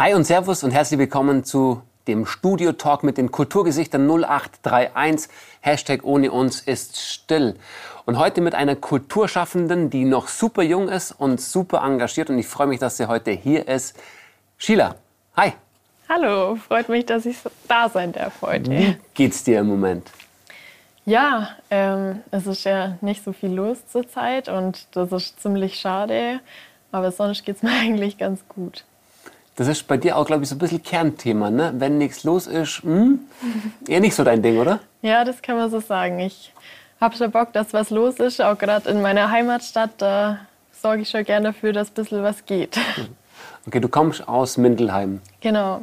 Hi und Servus und herzlich willkommen zu dem Studio Talk mit den Kulturgesichtern 0831. Hashtag ohne uns ist still. Und heute mit einer Kulturschaffenden, die noch super jung ist und super engagiert. Und ich freue mich, dass sie heute hier ist. Sheila, hi. Hallo, freut mich, dass ich da sein darf heute. Wie geht's dir im Moment? Ja, ähm, es ist ja nicht so viel los zurzeit und das ist ziemlich schade. Aber sonst geht es mir eigentlich ganz gut. Das ist bei dir auch, glaube ich, so ein bisschen Kernthema, ne? Wenn nichts los ist, hm? eher nicht so dein Ding, oder? Ja, das kann man so sagen. Ich habe schon Bock, dass was los ist. Auch gerade in meiner Heimatstadt, da sorge ich schon gerne dafür, dass ein bisschen was geht. Okay, du kommst aus Mindelheim. Genau.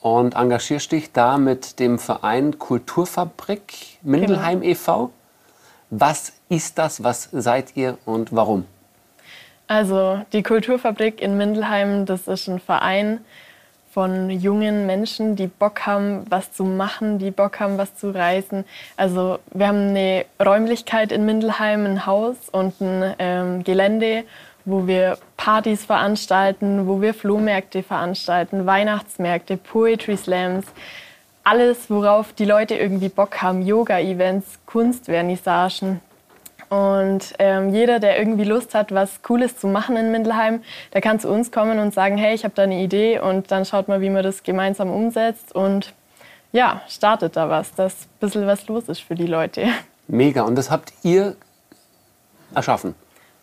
Und engagierst dich da mit dem Verein Kulturfabrik Mindelheim genau. e.V. Was ist das? Was seid ihr und warum? Also die Kulturfabrik in Mindelheim, das ist ein Verein von jungen Menschen, die Bock haben, was zu machen, die Bock haben, was zu reisen. Also wir haben eine Räumlichkeit in Mindelheim, ein Haus und ein ähm, Gelände, wo wir Partys veranstalten, wo wir Flohmärkte veranstalten, Weihnachtsmärkte, Poetry Slams, alles, worauf die Leute irgendwie Bock haben, Yoga-Events, Kunstvernissagen. Und ähm, jeder, der irgendwie Lust hat, was Cooles zu machen in Mindelheim, der kann zu uns kommen und sagen, hey, ich habe da eine Idee und dann schaut mal, wie man das gemeinsam umsetzt und ja, startet da was, dass ein bisschen was los ist für die Leute. Mega, und das habt ihr erschaffen?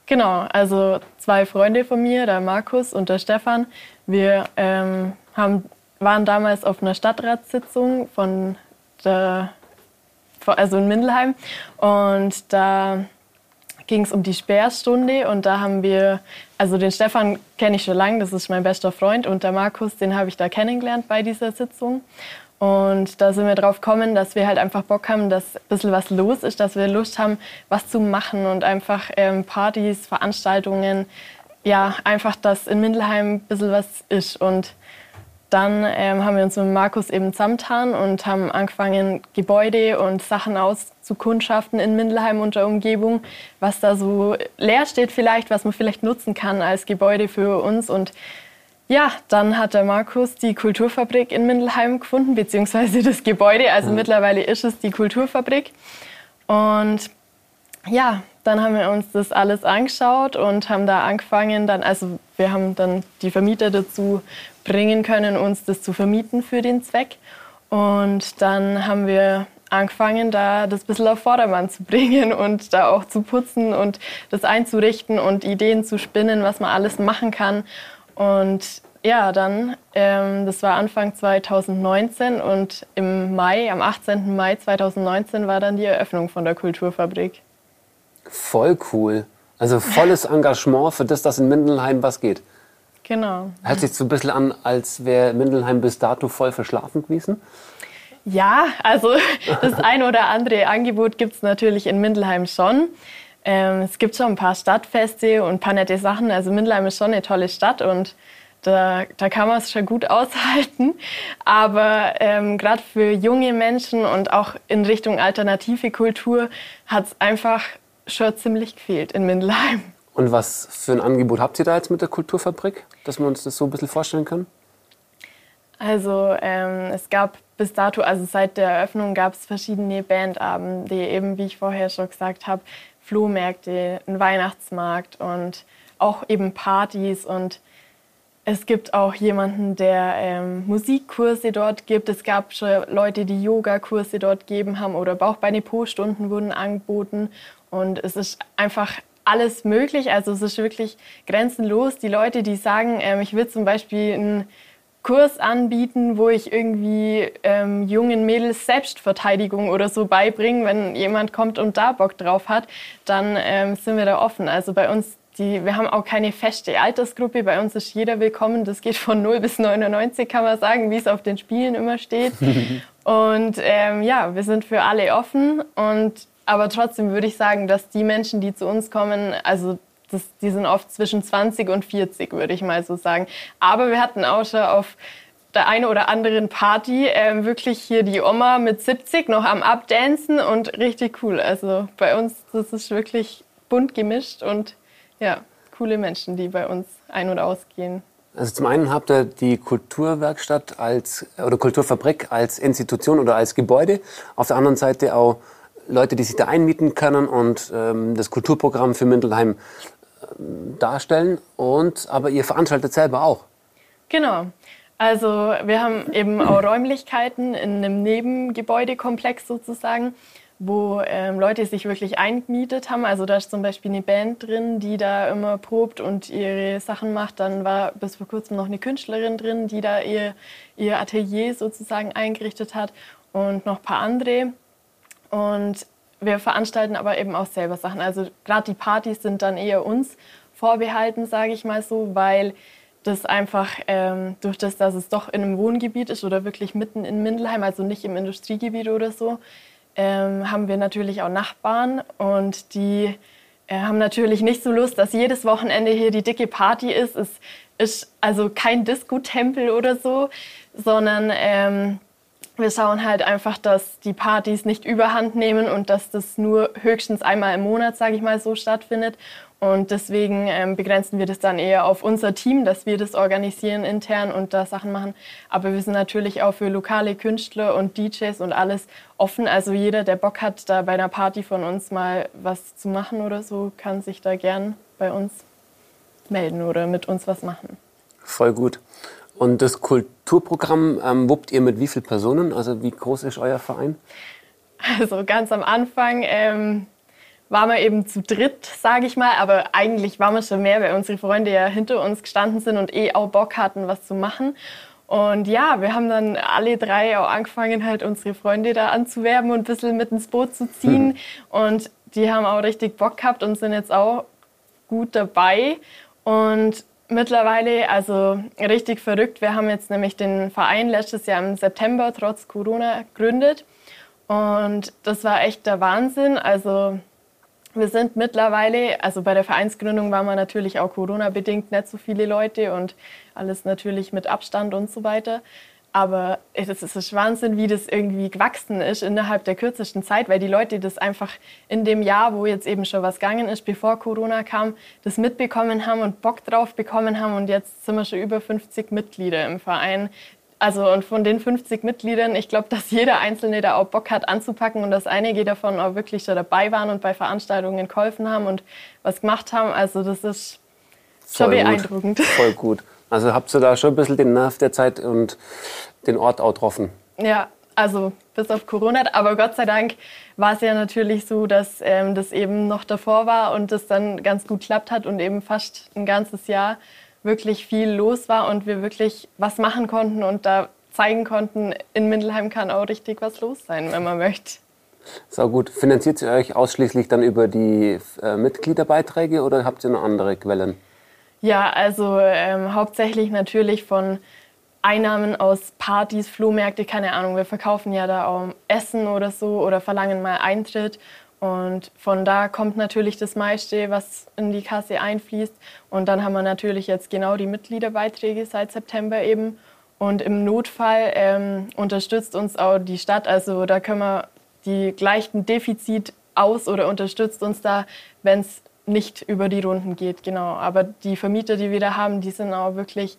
Genau, also zwei Freunde von mir, der Markus und der Stefan, wir ähm, haben, waren damals auf einer Stadtratssitzung von der also in Mindelheim. Und da ging es um die Sperrstunde und da haben wir, also den Stefan kenne ich schon lange, das ist mein bester Freund und der Markus, den habe ich da kennengelernt bei dieser Sitzung. Und da sind wir drauf gekommen, dass wir halt einfach Bock haben, dass ein bisschen was los ist, dass wir Lust haben, was zu machen und einfach ähm, Partys, Veranstaltungen, ja, einfach, dass in Mindelheim ein bisschen was ist. Und dann ähm, haben wir uns mit Markus eben zusammengetan und haben angefangen, Gebäude und Sachen auszukundschaften in Mindelheim und der Umgebung, was da so leer steht vielleicht, was man vielleicht nutzen kann als Gebäude für uns. Und ja, dann hat der Markus die Kulturfabrik in Mindelheim gefunden, beziehungsweise das Gebäude. Also mhm. mittlerweile ist es die Kulturfabrik. Und ja, dann haben wir uns das alles angeschaut und haben da angefangen, dann, also wir haben dann die Vermieter dazu bringen können, uns das zu vermieten für den Zweck. Und dann haben wir angefangen, da das ein bisschen auf Vordermann zu bringen und da auch zu putzen und das einzurichten und Ideen zu spinnen, was man alles machen kann. Und ja, dann, ähm, das war Anfang 2019 und im Mai, am 18. Mai 2019 war dann die Eröffnung von der Kulturfabrik. Voll cool. Also volles Engagement für das, dass in Mindelheim was geht. Genau. Hört sich so ein bisschen an, als wäre Mindelheim bis dato voll verschlafen gewesen? Ja, also das ein oder andere Angebot gibt es natürlich in Mindelheim schon. Ähm, es gibt schon ein paar Stadtfeste und ein paar nette Sachen. Also Mindelheim ist schon eine tolle Stadt und da, da kann man es schon gut aushalten. Aber ähm, gerade für junge Menschen und auch in Richtung alternative Kultur hat es einfach schon ziemlich gefehlt in Mindelheim. Und was für ein Angebot habt ihr da jetzt mit der Kulturfabrik, dass wir uns das so ein bisschen vorstellen können? Also ähm, es gab bis dato, also seit der Eröffnung gab es verschiedene Bandabende, eben wie ich vorher schon gesagt habe, Flohmärkte, einen Weihnachtsmarkt und auch eben Partys und es gibt auch jemanden, der ähm, Musikkurse dort gibt. Es gab schon Leute, die Yogakurse dort gegeben haben oder Bauchbeine-Po-Stunden wurden angeboten. Und es ist einfach alles möglich. Also es ist wirklich grenzenlos. Die Leute, die sagen, ähm, ich will zum Beispiel einen Kurs anbieten, wo ich irgendwie ähm, jungen Mädels Selbstverteidigung oder so beibringe, wenn jemand kommt und da Bock drauf hat, dann ähm, sind wir da offen. Also bei uns, die, wir haben auch keine feste Altersgruppe. Bei uns ist jeder willkommen. Das geht von 0 bis 99, kann man sagen, wie es auf den Spielen immer steht. und ähm, ja, wir sind für alle offen und aber trotzdem würde ich sagen, dass die Menschen, die zu uns kommen, also das, die sind oft zwischen 20 und 40, würde ich mal so sagen. Aber wir hatten auch schon auf der einen oder anderen Party äh, wirklich hier die Oma mit 70 noch am Abdancen und richtig cool. Also bei uns, das ist wirklich bunt gemischt und ja, coole Menschen, die bei uns ein- und ausgehen. Also zum einen habt ihr die Kulturwerkstatt als oder Kulturfabrik als Institution oder als Gebäude. Auf der anderen Seite auch Leute, die sich da einmieten können und ähm, das Kulturprogramm für Mindelheim ähm, darstellen. Und aber ihr veranstaltet selber auch. Genau. Also wir haben eben auch Räumlichkeiten in einem Nebengebäudekomplex sozusagen wo ähm, Leute sich wirklich eingemietet haben. Also da ist zum Beispiel eine Band drin, die da immer probt und ihre Sachen macht. Dann war bis vor kurzem noch eine Künstlerin drin, die da ihr, ihr Atelier sozusagen eingerichtet hat und noch ein paar andere. Und wir veranstalten aber eben auch selber Sachen. Also gerade die Partys sind dann eher uns vorbehalten, sage ich mal so, weil das einfach ähm, durch das, dass es doch in einem Wohngebiet ist oder wirklich mitten in Mindelheim, also nicht im Industriegebiet oder so, ähm, haben wir natürlich auch Nachbarn und die äh, haben natürlich nicht so Lust, dass jedes Wochenende hier die dicke Party ist. Es ist also kein Disco-Tempel oder so, sondern ähm, wir schauen halt einfach, dass die Partys nicht überhand nehmen und dass das nur höchstens einmal im Monat, sage ich mal, so stattfindet. Und deswegen ähm, begrenzen wir das dann eher auf unser Team, dass wir das organisieren intern und da Sachen machen. Aber wir sind natürlich auch für lokale Künstler und DJs und alles offen. Also jeder, der Bock hat, da bei einer Party von uns mal was zu machen oder so, kann sich da gern bei uns melden oder mit uns was machen. Voll gut. Und das Kulturprogramm ähm, wuppt ihr mit wie vielen Personen? Also wie groß ist euer Verein? Also ganz am Anfang ähm, waren wir eben zu dritt, sage ich mal. Aber eigentlich waren wir schon mehr, weil unsere Freunde ja hinter uns gestanden sind und eh auch Bock hatten, was zu machen. Und ja, wir haben dann alle drei auch angefangen, halt unsere Freunde da anzuwerben und ein bisschen mit ins Boot zu ziehen. Mhm. Und die haben auch richtig Bock gehabt und sind jetzt auch gut dabei. Und mittlerweile, also richtig verrückt, wir haben jetzt nämlich den Verein letztes Jahr im September trotz Corona gegründet. Und das war echt der Wahnsinn. Also wir sind mittlerweile, also bei der Vereinsgründung waren wir natürlich auch Corona-bedingt nicht so viele Leute und alles natürlich mit Abstand und so weiter. Aber es ist Wahnsinn, wie das irgendwie gewachsen ist innerhalb der kürzesten Zeit, weil die Leute das einfach in dem Jahr, wo jetzt eben schon was gegangen ist, bevor Corona kam, das mitbekommen haben und Bock drauf bekommen haben. Und jetzt sind wir schon über 50 Mitglieder im Verein, also und von den 50 Mitgliedern, ich glaube, dass jeder Einzelne da auch Bock hat anzupacken und dass einige davon auch wirklich da dabei waren und bei Veranstaltungen geholfen haben und was gemacht haben. Also das ist schon Voll beeindruckend. Gut. Voll gut. Also habt ihr da schon ein bisschen den Nerv der Zeit und den Ort auch getroffen? Ja, also bis auf Corona. Aber Gott sei Dank war es ja natürlich so, dass ähm, das eben noch davor war und das dann ganz gut klappt hat und eben fast ein ganzes Jahr wirklich viel los war und wir wirklich was machen konnten und da zeigen konnten, in Mindelheim kann auch richtig was los sein, wenn man möchte. So gut. Finanziert ihr euch ausschließlich dann über die äh, Mitgliederbeiträge oder habt ihr noch andere Quellen? Ja, also ähm, hauptsächlich natürlich von Einnahmen aus Partys, Flohmärkte, keine Ahnung. Wir verkaufen ja da auch Essen oder so oder verlangen mal Eintritt. Und von da kommt natürlich das meiste, was in die Kasse einfließt. Und dann haben wir natürlich jetzt genau die Mitgliederbeiträge seit September eben. Und im Notfall ähm, unterstützt uns auch die Stadt. Also da können wir die gleichen Defizit aus oder unterstützt uns da, wenn es nicht über die Runden geht. Genau. Aber die Vermieter, die wir da haben, die sind auch wirklich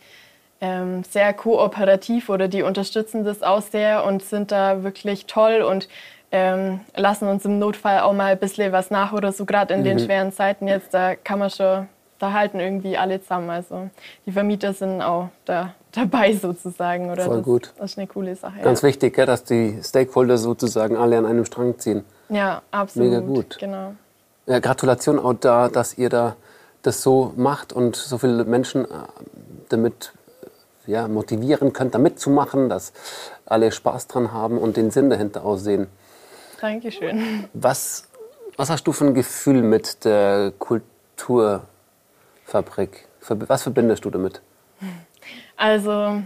ähm, sehr kooperativ oder die unterstützen das auch sehr und sind da wirklich toll und ähm, lassen uns im Notfall auch mal ein bisschen was nach oder so, gerade in mhm. den schweren Zeiten jetzt, da kann man schon, da halten irgendwie alle zusammen. Also die Vermieter sind auch da dabei sozusagen. Oder Voll das, gut. Das ist eine coole Sache. Ganz ja. wichtig, gell, dass die Stakeholder sozusagen alle an einem Strang ziehen. Ja, absolut. Mega gut. Genau. Ja, Gratulation auch da, dass ihr da das so macht und so viele Menschen äh, damit ja, motivieren könnt, da mitzumachen, dass alle Spaß dran haben und den Sinn dahinter aussehen. Dankeschön. Was, was hast du für ein Gefühl mit der Kulturfabrik? Was verbindest du damit? Also,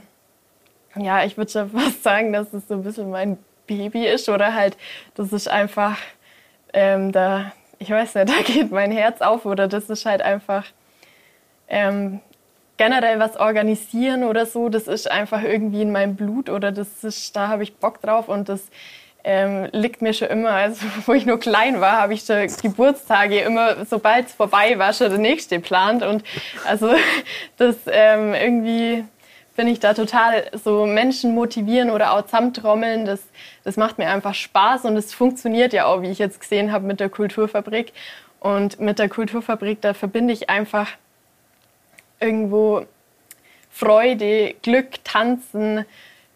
ja, ich würde schon fast sagen, dass es so ein bisschen mein Baby ist oder halt, das ist einfach, ähm, da, ich weiß nicht, da geht mein Herz auf oder das ist halt einfach ähm, generell was organisieren oder so, das ist einfach irgendwie in meinem Blut oder das ist, da habe ich Bock drauf und das ähm, liegt mir schon immer, also wo ich nur klein war, habe ich schon Geburtstage immer, sobald es vorbei war, schon der nächste geplant. Und also das ähm, irgendwie bin ich da total so Menschen motivieren oder auch zusammentrommeln. Das, das macht mir einfach Spaß und es funktioniert ja auch, wie ich jetzt gesehen habe, mit der Kulturfabrik. Und mit der Kulturfabrik, da verbinde ich einfach irgendwo Freude, Glück, Tanzen,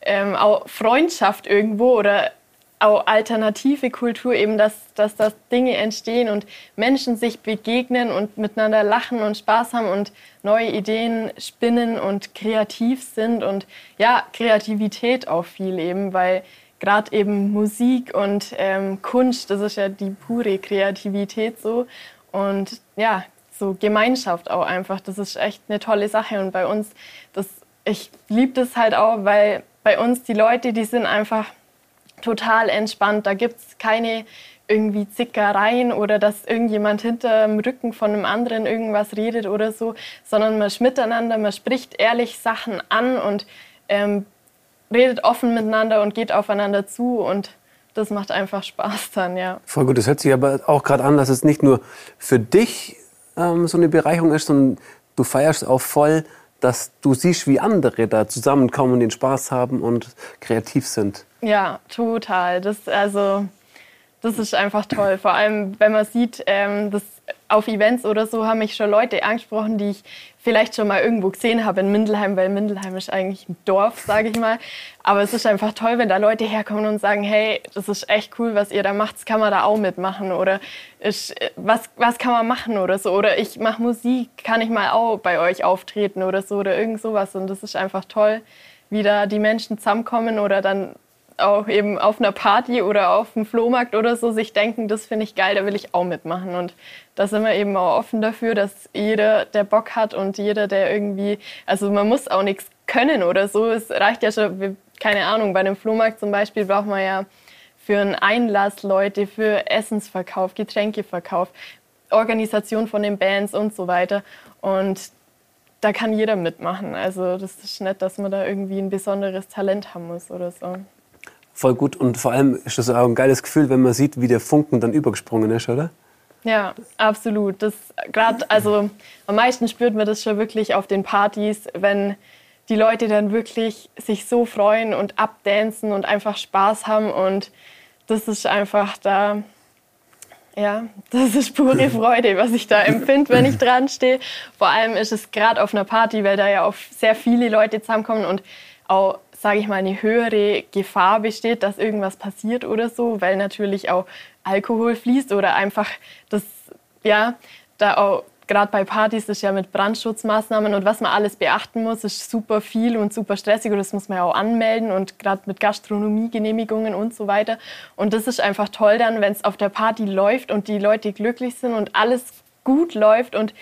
ähm, auch Freundschaft irgendwo oder auch alternative Kultur, eben dass, dass das Dinge entstehen und Menschen sich begegnen und miteinander lachen und Spaß haben und neue Ideen spinnen und kreativ sind und ja, Kreativität auch viel eben, weil gerade eben Musik und ähm, Kunst, das ist ja die pure Kreativität so und ja, so Gemeinschaft auch einfach, das ist echt eine tolle Sache und bei uns, das, ich liebe das halt auch, weil bei uns die Leute, die sind einfach total entspannt. Da gibt es keine irgendwie Zickereien oder dass irgendjemand hinter dem Rücken von einem anderen irgendwas redet oder so, sondern man ist miteinander, man spricht ehrlich Sachen an und ähm, redet offen miteinander und geht aufeinander zu und das macht einfach Spaß dann, ja. Voll gut, das hört sich aber auch gerade an, dass es nicht nur für dich ähm, so eine Bereicherung ist, sondern du feierst auch voll, dass du siehst, wie andere da zusammenkommen und den Spaß haben und kreativ sind. Ja, total. Das, also, das ist einfach toll. Vor allem, wenn man sieht, ähm, dass auf Events oder so haben mich schon Leute angesprochen, die ich vielleicht schon mal irgendwo gesehen habe in Mindelheim, weil Mindelheim ist eigentlich ein Dorf, sage ich mal. Aber es ist einfach toll, wenn da Leute herkommen und sagen, hey, das ist echt cool, was ihr da macht, kann man da auch mitmachen oder ich, was, was kann man machen oder so. Oder ich mache Musik, kann ich mal auch bei euch auftreten oder so oder irgend sowas. Und das ist einfach toll, wie da die Menschen zusammenkommen oder dann auch eben auf einer Party oder auf dem Flohmarkt oder so sich denken, das finde ich geil, da will ich auch mitmachen. Und da sind wir eben auch offen dafür, dass jeder, der Bock hat und jeder, der irgendwie, also man muss auch nichts können oder so. Es reicht ja schon, keine Ahnung, bei einem Flohmarkt zum Beispiel braucht man ja für einen Einlass Leute, für Essensverkauf, Getränkeverkauf, Organisation von den Bands und so weiter. Und da kann jeder mitmachen. Also das ist nicht, dass man da irgendwie ein besonderes Talent haben muss oder so. Voll gut und vor allem ist das auch ein geiles Gefühl, wenn man sieht, wie der Funken dann übergesprungen ist, oder? Ja, absolut. Das gerade, also am meisten spürt man das schon wirklich auf den Partys, wenn die Leute dann wirklich sich so freuen und abdancen und einfach Spaß haben und das ist einfach da, ja, das ist pure Freude, was ich da empfinde, wenn ich dran stehe. Vor allem ist es gerade auf einer Party, weil da ja auch sehr viele Leute zusammenkommen und auch sage ich mal, eine höhere Gefahr besteht, dass irgendwas passiert oder so, weil natürlich auch Alkohol fließt oder einfach das, ja, da auch gerade bei Partys ist ja mit Brandschutzmaßnahmen und was man alles beachten muss, ist super viel und super stressig und das muss man ja auch anmelden und gerade mit Gastronomiegenehmigungen und so weiter. Und das ist einfach toll dann, wenn es auf der Party läuft und die Leute glücklich sind und alles gut läuft und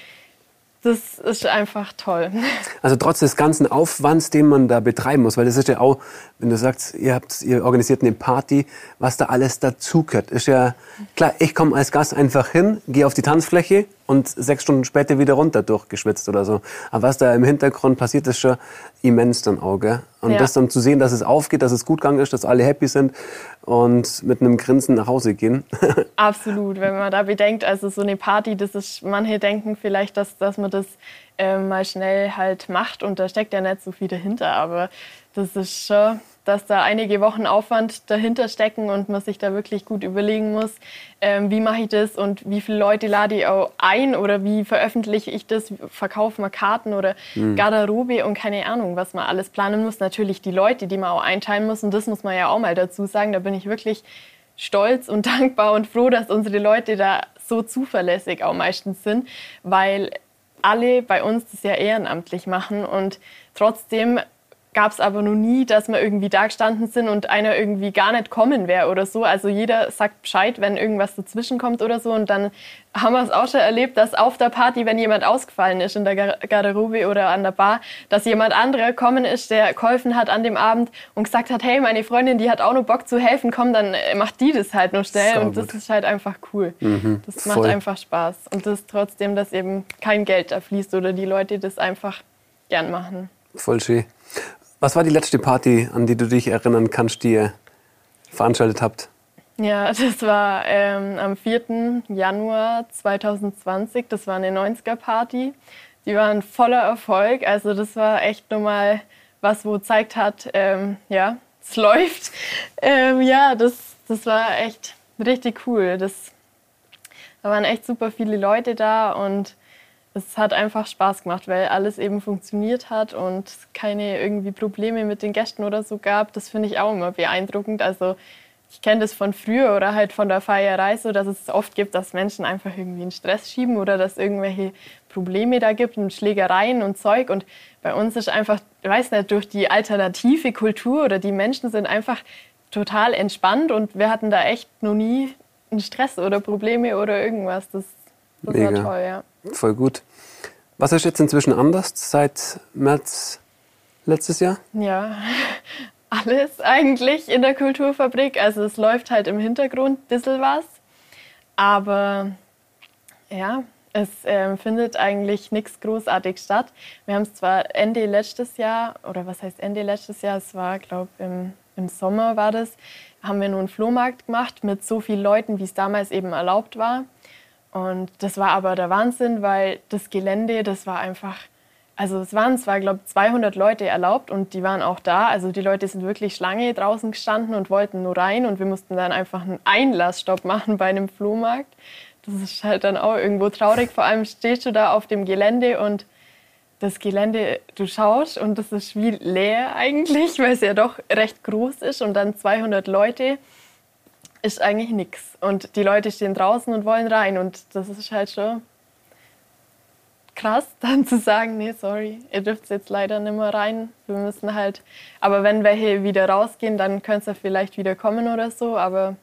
das ist einfach toll. Also trotz des ganzen Aufwands, den man da betreiben muss, weil das ist ja auch, wenn du sagst, ihr habt, ihr organisiert eine Party, was da alles dazugehört, ist ja klar. Ich komme als Gast einfach hin, gehe auf die Tanzfläche und sechs Stunden später wieder runter durchgeschwitzt oder so. Aber was da im Hintergrund passiert, ist schon immens dann auch, gell? Und ja. das dann zu sehen, dass es aufgeht, dass es gut gegangen ist, dass alle happy sind und mit einem Grinsen nach Hause gehen. Absolut, wenn man da bedenkt, also so eine Party, das ist, manche denken vielleicht, dass, dass man das äh, mal schnell halt macht und da steckt ja nicht so viel dahinter, aber das ist schon dass da einige Wochen Aufwand dahinter stecken und man sich da wirklich gut überlegen muss, ähm, wie mache ich das und wie viele Leute lade ich auch ein oder wie veröffentliche ich das, verkaufe mal Karten oder mhm. Garderobe und keine Ahnung, was man alles planen muss. Natürlich die Leute, die man auch einteilen muss und das muss man ja auch mal dazu sagen, da bin ich wirklich stolz und dankbar und froh, dass unsere Leute da so zuverlässig auch meistens sind, weil alle bei uns das ja ehrenamtlich machen und trotzdem gab es aber noch nie, dass wir irgendwie da gestanden sind und einer irgendwie gar nicht kommen wäre oder so. Also jeder sagt Bescheid, wenn irgendwas dazwischen kommt oder so. Und dann haben wir es auch schon erlebt, dass auf der Party, wenn jemand ausgefallen ist in der Garderobe oder an der Bar, dass jemand anderer gekommen ist, der geholfen hat an dem Abend und gesagt hat, hey, meine Freundin, die hat auch noch Bock zu helfen, komm, dann äh, macht die das halt noch schnell. So und das ist halt einfach cool. Mhm, das macht voll. einfach Spaß. Und das trotzdem, dass eben kein Geld da fließt oder die Leute das einfach gern machen. Voll schön. Was war die letzte Party, an die du dich erinnern kannst, die ihr veranstaltet habt? Ja, das war ähm, am 4. Januar 2020. Das war eine 90er-Party. Die waren voller Erfolg. Also das war echt nochmal was, wo zeigt hat, ähm, ja, es läuft. Ähm, ja, das, das war echt richtig cool. Das, da waren echt super viele Leute da und es hat einfach Spaß gemacht, weil alles eben funktioniert hat und keine irgendwie Probleme mit den Gästen oder so gab. Das finde ich auch immer beeindruckend. Also ich kenne das von früher oder halt von der Feierei so, dass es oft gibt, dass Menschen einfach irgendwie einen Stress schieben oder dass irgendwelche Probleme da gibt und Schlägereien und Zeug. Und bei uns ist einfach, ich weiß nicht, durch die alternative Kultur oder die Menschen sind einfach total entspannt und wir hatten da echt noch nie einen Stress oder Probleme oder irgendwas. Das, das war toll, ja. Voll gut. Was ist jetzt inzwischen anders seit März letztes Jahr? Ja, alles eigentlich in der Kulturfabrik. Also es läuft halt im Hintergrund ein bisschen was. Aber ja, es äh, findet eigentlich nichts großartig statt. Wir haben es zwar Ende letztes Jahr, oder was heißt Ende letztes Jahr, es war, glaube ich, im, im Sommer war das, haben wir nur einen Flohmarkt gemacht mit so vielen Leuten, wie es damals eben erlaubt war. Und das war aber der Wahnsinn, weil das Gelände, das war einfach also es waren zwar, glaube ich, 200 Leute erlaubt und die waren auch da. Also die Leute sind wirklich Schlange draußen gestanden und wollten nur rein und wir mussten dann einfach einen Einlassstopp machen bei einem Flohmarkt. Das ist halt dann auch irgendwo traurig. Vor allem stehst du da auf dem Gelände und das Gelände, du schaust und das ist wie leer eigentlich, weil es ja doch recht groß ist und dann 200 Leute ist eigentlich nichts. Und die Leute stehen draußen und wollen rein und das ist halt schon krass, dann zu sagen, nee, sorry, ihr dürft jetzt leider nicht mehr rein. Wir müssen halt, aber wenn welche wieder rausgehen, dann könnt ihr vielleicht wieder kommen oder so. Aber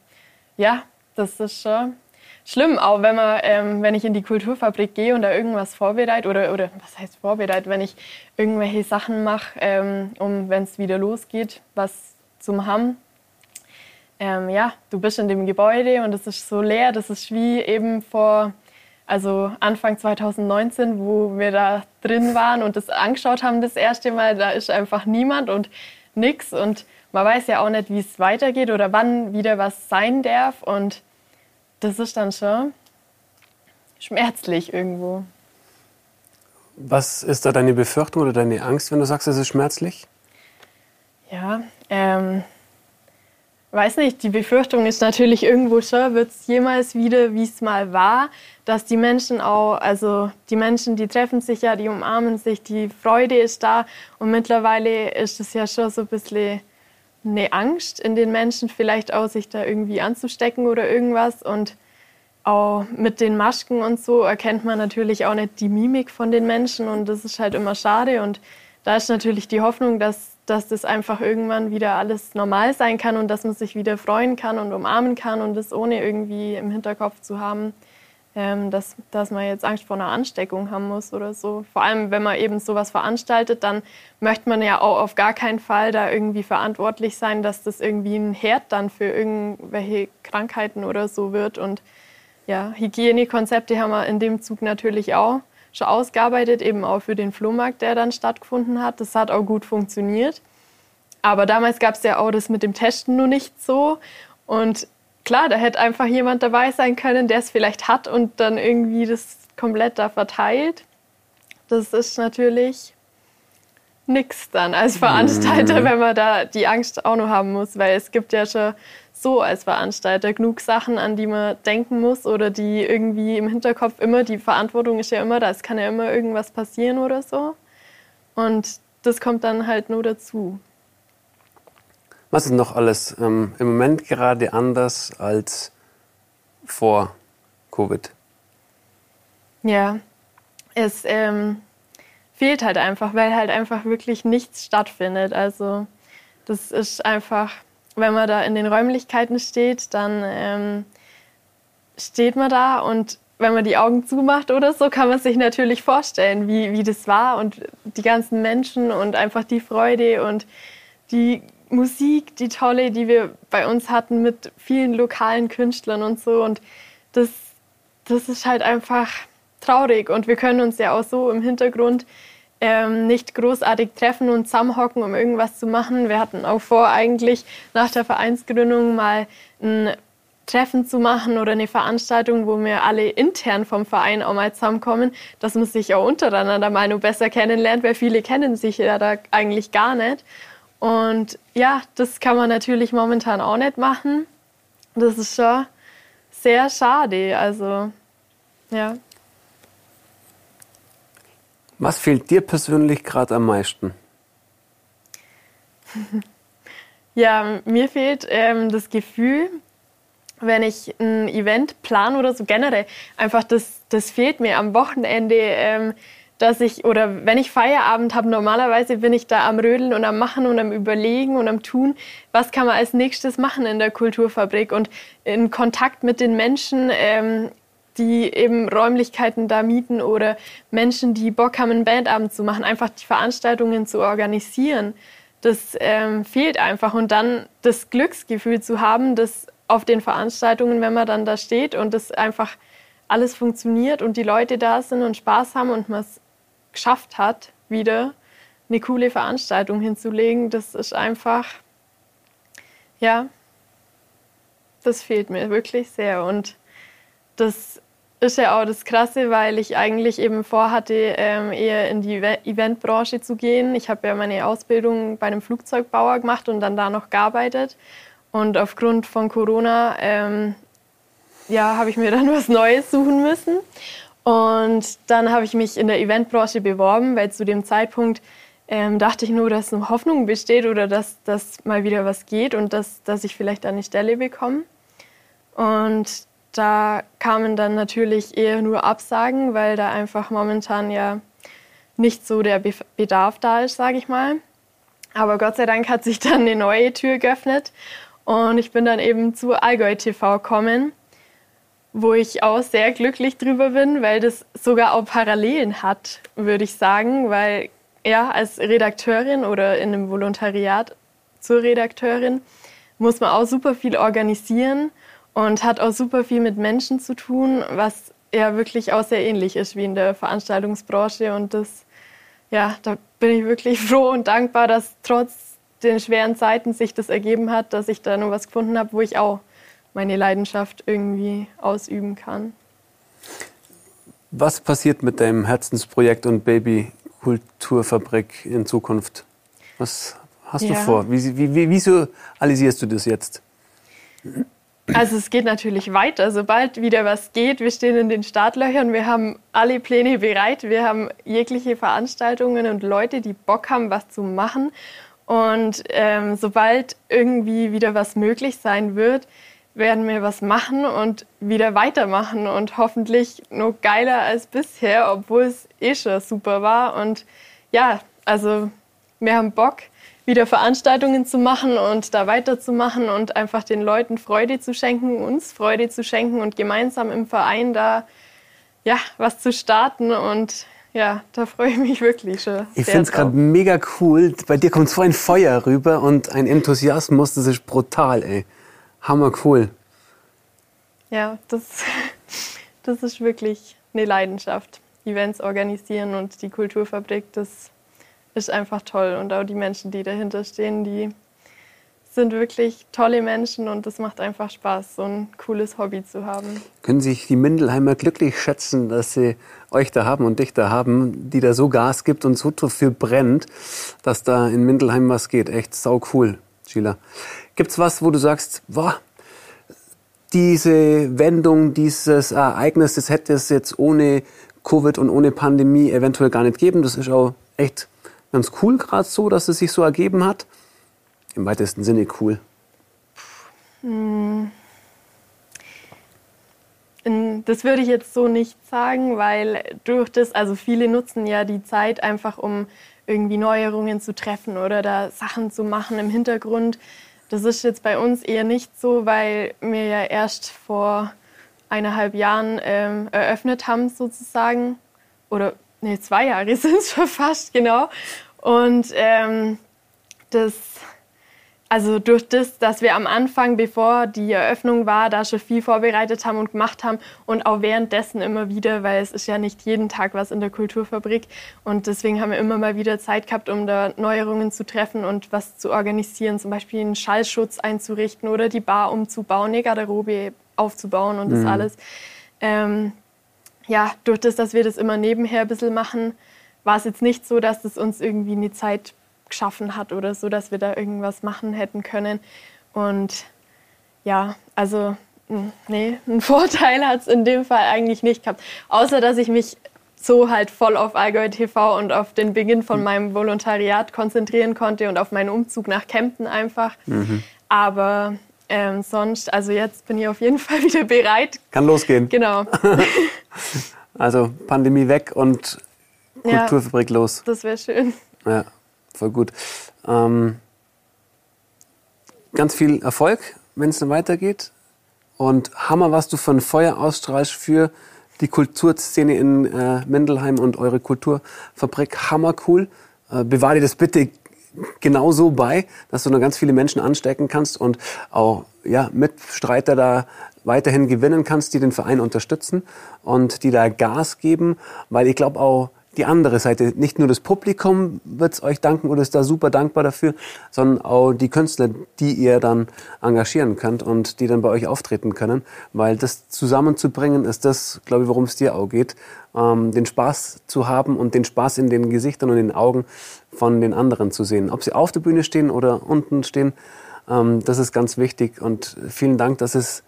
ja, das ist schon schlimm, auch wenn man, ähm, wenn ich in die Kulturfabrik gehe und da irgendwas vorbereite oder, oder was heißt vorbereite, wenn ich irgendwelche Sachen mache, ähm, um, wenn es wieder losgeht, was zum haben. Ähm, ja, du bist in dem Gebäude und es ist so leer, das ist wie eben vor also Anfang 2019, wo wir da drin waren und das angeschaut haben das erste Mal, da ist einfach niemand und nichts und man weiß ja auch nicht, wie es weitergeht oder wann wieder was sein darf und das ist dann schon schmerzlich irgendwo. Was ist da deine Befürchtung oder deine Angst, wenn du sagst, es ist schmerzlich? Ja, ähm, weiß nicht, die Befürchtung ist natürlich irgendwo schon, wird es jemals wieder, wie es mal war, dass die Menschen auch, also die Menschen, die treffen sich ja, die umarmen sich, die Freude ist da. Und mittlerweile ist es ja schon so ein bisschen eine Angst in den Menschen, vielleicht auch sich da irgendwie anzustecken oder irgendwas. Und auch mit den Masken und so erkennt man natürlich auch nicht die Mimik von den Menschen. Und das ist halt immer schade. Und da ist natürlich die Hoffnung, dass dass das einfach irgendwann wieder alles normal sein kann und dass man sich wieder freuen kann und umarmen kann und das ohne irgendwie im Hinterkopf zu haben, ähm, dass, dass man jetzt Angst vor einer Ansteckung haben muss oder so. Vor allem, wenn man eben sowas veranstaltet, dann möchte man ja auch auf gar keinen Fall da irgendwie verantwortlich sein, dass das irgendwie ein Herd dann für irgendwelche Krankheiten oder so wird. Und ja, Hygienekonzepte haben wir in dem Zug natürlich auch schon ausgearbeitet, eben auch für den Flohmarkt, der dann stattgefunden hat. Das hat auch gut funktioniert. Aber damals gab es ja auch das mit dem Testen nur nicht so. Und klar, da hätte einfach jemand dabei sein können, der es vielleicht hat und dann irgendwie das komplett da verteilt. Das ist natürlich nichts dann als Veranstalter, mhm. wenn man da die Angst auch noch haben muss, weil es gibt ja schon so als Veranstalter genug Sachen, an die man denken muss oder die irgendwie im Hinterkopf immer, die Verantwortung ist ja immer da, es kann ja immer irgendwas passieren oder so. Und das kommt dann halt nur dazu. Was ist noch alles ähm, im Moment gerade anders als vor Covid? Ja, es ähm, fehlt halt einfach, weil halt einfach wirklich nichts stattfindet. Also das ist einfach wenn man da in den Räumlichkeiten steht, dann ähm, steht man da und wenn man die Augen zumacht oder so, kann man sich natürlich vorstellen, wie, wie das war und die ganzen Menschen und einfach die Freude und die Musik, die tolle, die wir bei uns hatten mit vielen lokalen Künstlern und so. Und das, das ist halt einfach traurig. Und wir können uns ja auch so im Hintergrund ähm, nicht großartig treffen und zusammenhocken, um irgendwas zu machen. Wir hatten auch vor, eigentlich nach der Vereinsgründung mal ein Treffen zu machen oder eine Veranstaltung, wo wir alle intern vom Verein auch mal zusammenkommen, dass man sich auch untereinander mal nur besser kennenlernt, weil viele kennen sich ja da eigentlich gar nicht. Und ja, das kann man natürlich momentan auch nicht machen. Das ist schon sehr schade. Also, ja. Was fehlt dir persönlich gerade am meisten? ja, mir fehlt ähm, das Gefühl, wenn ich ein Event plane oder so generell, einfach das, das fehlt mir am Wochenende, ähm, dass ich, oder wenn ich Feierabend habe, normalerweise bin ich da am Rödeln und am Machen und am Überlegen und am Tun, was kann man als nächstes machen in der Kulturfabrik und in Kontakt mit den Menschen, ähm, die eben Räumlichkeiten da mieten oder Menschen, die Bock haben, einen Bandabend zu machen, einfach die Veranstaltungen zu organisieren. Das ähm, fehlt einfach. Und dann das Glücksgefühl zu haben, dass auf den Veranstaltungen, wenn man dann da steht und das einfach alles funktioniert und die Leute da sind und Spaß haben und man es geschafft hat, wieder eine coole Veranstaltung hinzulegen, das ist einfach, ja, das fehlt mir wirklich sehr. Und das ist ja auch das Krasse, weil ich eigentlich eben vorhatte, ähm, eher in die Eventbranche zu gehen. Ich habe ja meine Ausbildung bei einem Flugzeugbauer gemacht und dann da noch gearbeitet. Und aufgrund von Corona ähm, ja, habe ich mir dann was Neues suchen müssen. Und dann habe ich mich in der Eventbranche beworben, weil zu dem Zeitpunkt ähm, dachte ich nur, dass eine Hoffnung besteht oder dass, dass mal wieder was geht und dass, dass ich vielleicht eine Stelle bekomme. Und da kamen dann natürlich eher nur Absagen, weil da einfach momentan ja nicht so der Bedarf da ist, sage ich mal. Aber Gott sei Dank hat sich dann eine neue Tür geöffnet und ich bin dann eben zu Allgäu TV gekommen, wo ich auch sehr glücklich drüber bin, weil das sogar auch Parallelen hat, würde ich sagen, weil ja, als Redakteurin oder in einem Volontariat zur Redakteurin muss man auch super viel organisieren und hat auch super viel mit Menschen zu tun, was ja wirklich auch sehr ähnlich ist wie in der Veranstaltungsbranche. Und das, ja, da bin ich wirklich froh und dankbar, dass trotz den schweren Zeiten sich das ergeben hat, dass ich da nur was gefunden habe, wo ich auch meine Leidenschaft irgendwie ausüben kann. Was passiert mit deinem Herzensprojekt und Baby Kulturfabrik in Zukunft? Was hast ja. du vor? Wie, wie, wie visualisierst du das jetzt? Also es geht natürlich weiter. Sobald wieder was geht, wir stehen in den Startlöchern, wir haben alle Pläne bereit, wir haben jegliche Veranstaltungen und Leute, die Bock haben, was zu machen. Und ähm, sobald irgendwie wieder was möglich sein wird, werden wir was machen und wieder weitermachen und hoffentlich noch geiler als bisher, obwohl es eh schon super war. Und ja, also wir haben Bock wieder Veranstaltungen zu machen und da weiterzumachen und einfach den Leuten Freude zu schenken, uns Freude zu schenken und gemeinsam im Verein da ja, was zu starten und ja, da freue ich mich wirklich schon. Ich finde es gerade mega cool. Bei dir kommt so ein Feuer rüber und ein Enthusiasmus, das ist brutal, ey. Hammer cool. Ja, das, das ist wirklich eine Leidenschaft. Events organisieren und die Kulturfabrik, das ist einfach toll. Und auch die Menschen, die dahinter stehen, die sind wirklich tolle Menschen und es macht einfach Spaß, so ein cooles Hobby zu haben. Können sich die Mindelheimer glücklich schätzen, dass sie euch da haben und dich da haben, die da so Gas gibt und so dafür brennt, dass da in Mindelheim was geht. Echt sau cool, Sheila. Gibt's was, wo du sagst, boah, diese Wendung, dieses Ereignis, das hätte es jetzt ohne Covid und ohne Pandemie eventuell gar nicht geben. Das ist auch echt ganz cool gerade so, dass es sich so ergeben hat? Im weitesten Sinne cool. Hm. Das würde ich jetzt so nicht sagen, weil durch das, also viele nutzen ja die Zeit einfach, um irgendwie Neuerungen zu treffen oder da Sachen zu machen im Hintergrund. Das ist jetzt bei uns eher nicht so, weil wir ja erst vor eineinhalb Jahren ähm, eröffnet haben sozusagen. Oder nee, zwei Jahre sind es schon fast, genau. Und ähm, das also durch das, dass wir am Anfang, bevor die Eröffnung war, da schon viel vorbereitet haben und gemacht haben und auch währenddessen immer wieder, weil es ist ja nicht jeden Tag was in der Kulturfabrik und deswegen haben wir immer mal wieder Zeit gehabt, um da Neuerungen zu treffen und was zu organisieren, zum Beispiel einen Schallschutz einzurichten oder die Bar umzubauen, eine Garderobe aufzubauen und das mhm. alles. Ähm, ja, durch das, dass wir das immer nebenher ein bisschen machen, war es jetzt nicht so, dass es uns irgendwie eine Zeit geschaffen hat oder so, dass wir da irgendwas machen hätten können. Und ja, also nee, einen Vorteil hat es in dem Fall eigentlich nicht gehabt. Außer, dass ich mich so halt voll auf Allgäu TV und auf den Beginn von mhm. meinem Volontariat konzentrieren konnte und auf meinen Umzug nach Kempten einfach. Mhm. Aber ähm, sonst, also jetzt bin ich auf jeden Fall wieder bereit. Kann losgehen. Genau. also Pandemie weg und Kulturfabrik ja, los. Das wäre schön. Ja voll gut. Ähm, ganz viel Erfolg, wenn es dann weitergeht. Und Hammer, was du von Feuer ausstrahlst für die Kulturszene in äh, Mendelheim und eure Kulturfabrik. Hammer cool. Äh, bewahre dir das bitte genauso bei, dass du noch ganz viele Menschen anstecken kannst und auch ja, Mitstreiter da weiterhin gewinnen kannst, die den Verein unterstützen und die da Gas geben, weil ich glaube auch, die andere Seite. Nicht nur das Publikum wird es euch danken oder ist da super dankbar dafür, sondern auch die Künstler, die ihr dann engagieren könnt und die dann bei euch auftreten können. Weil das zusammenzubringen ist das, glaube ich, worum es dir auch geht. Ähm, den Spaß zu haben und den Spaß in den Gesichtern und den Augen von den anderen zu sehen. Ob sie auf der Bühne stehen oder unten stehen, ähm, das ist ganz wichtig. Und vielen Dank, dass es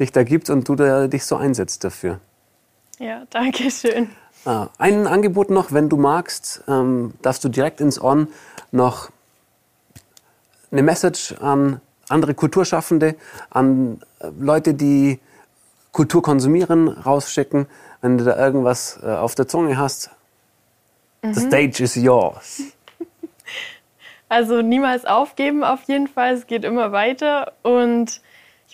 dich da gibt und du da, dich so einsetzt dafür. Ja, danke schön. Ah, ein Angebot noch, wenn du magst, ähm, darfst du direkt ins On noch eine Message an andere Kulturschaffende, an äh, Leute, die Kultur konsumieren, rausschicken. Wenn du da irgendwas äh, auf der Zunge hast, mhm. the stage is yours. Also niemals aufgeben auf jeden Fall, es geht immer weiter und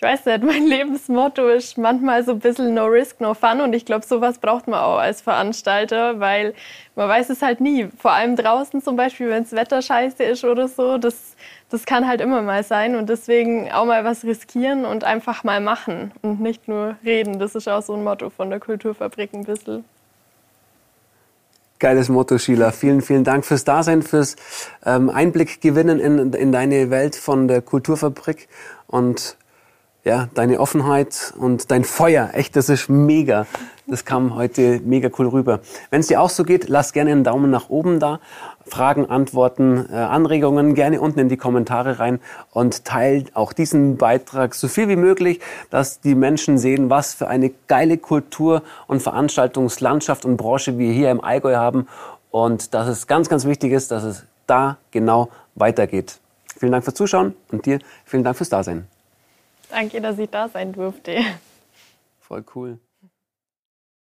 ich weiß nicht, mein Lebensmotto ist manchmal so ein bisschen no risk, no fun. Und ich glaube, sowas braucht man auch als Veranstalter, weil man weiß es halt nie. Vor allem draußen zum Beispiel, wenn das Wetter scheiße ist oder so, das, das kann halt immer mal sein. Und deswegen auch mal was riskieren und einfach mal machen und nicht nur reden. Das ist auch so ein Motto von der Kulturfabrik ein bisschen. Geiles Motto, Sheila. Vielen, vielen Dank fürs Dasein, fürs ähm, Einblick gewinnen in, in deine Welt von der Kulturfabrik. Und ja, deine Offenheit und dein Feuer. Echt, das ist mega. Das kam heute mega cool rüber. Wenn es dir auch so geht, lass gerne einen Daumen nach oben da. Fragen, Antworten, äh, Anregungen gerne unten in die Kommentare rein und teilt auch diesen Beitrag so viel wie möglich, dass die Menschen sehen, was für eine geile Kultur und Veranstaltungslandschaft und Branche wir hier im Allgäu haben und dass es ganz, ganz wichtig ist, dass es da genau weitergeht. Vielen Dank fürs Zuschauen und dir vielen Dank fürs Dasein. Danke, dass ich da sein durfte. Voll cool.